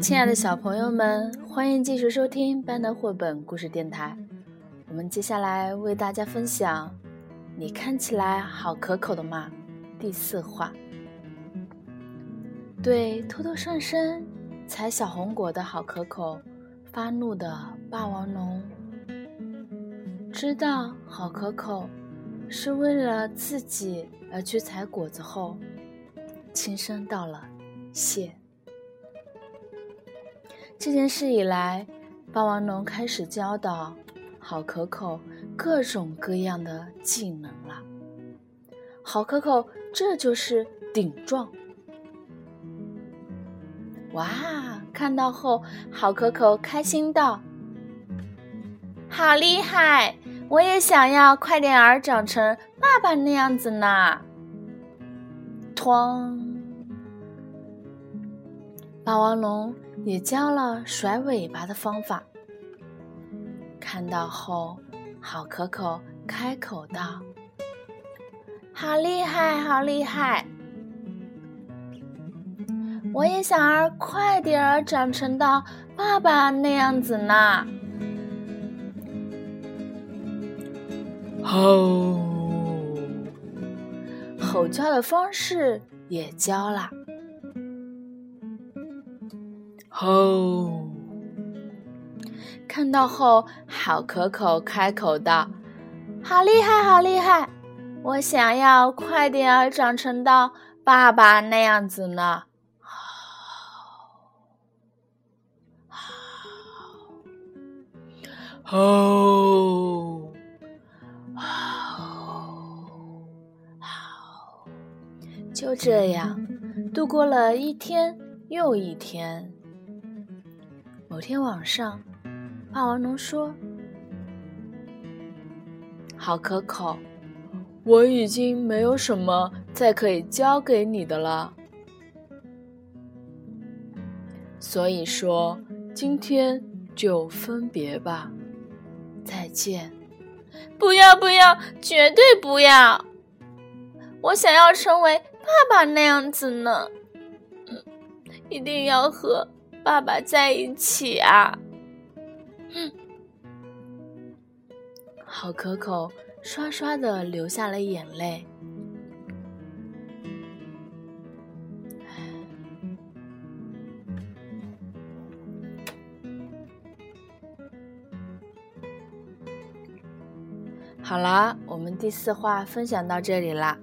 亲爱的小朋友们，欢迎继续收听班的绘本故事电台。我们接下来为大家分享《你看起来好可口的嘛》第四话。对偷偷上山采小红果的好可口发怒的霸王龙，知道好可口是为了自己而去采果子后，轻声道了谢。这件事以来，霸王龙开始教导好可口各种各样的技能了。好可口，这就是顶撞！哇，看到后，好可口开心道：“好厉害！我也想要快点儿长成爸爸那样子呢！”哐，霸王龙。也教了甩尾巴的方法。看到后，好可口开口道：“好厉害，好厉害！我也想儿快点儿长成到爸爸那样子呢。”吼！吼叫的方式也教了。吼！看到后，好可口开口道：“好厉害，好厉害！我想要快点儿长成到爸爸那样子呢。”吼！就这样度过了一天又一天。某天晚上，霸王龙说：“好可口，我已经没有什么再可以教给你的了。所以说，今天就分别吧，再见。不要不要，绝对不要！我想要成为爸爸那样子呢，一定要和。”爸爸在一起啊！哼，好可口，刷刷的流下了眼泪。好啦，我们第四话分享到这里啦。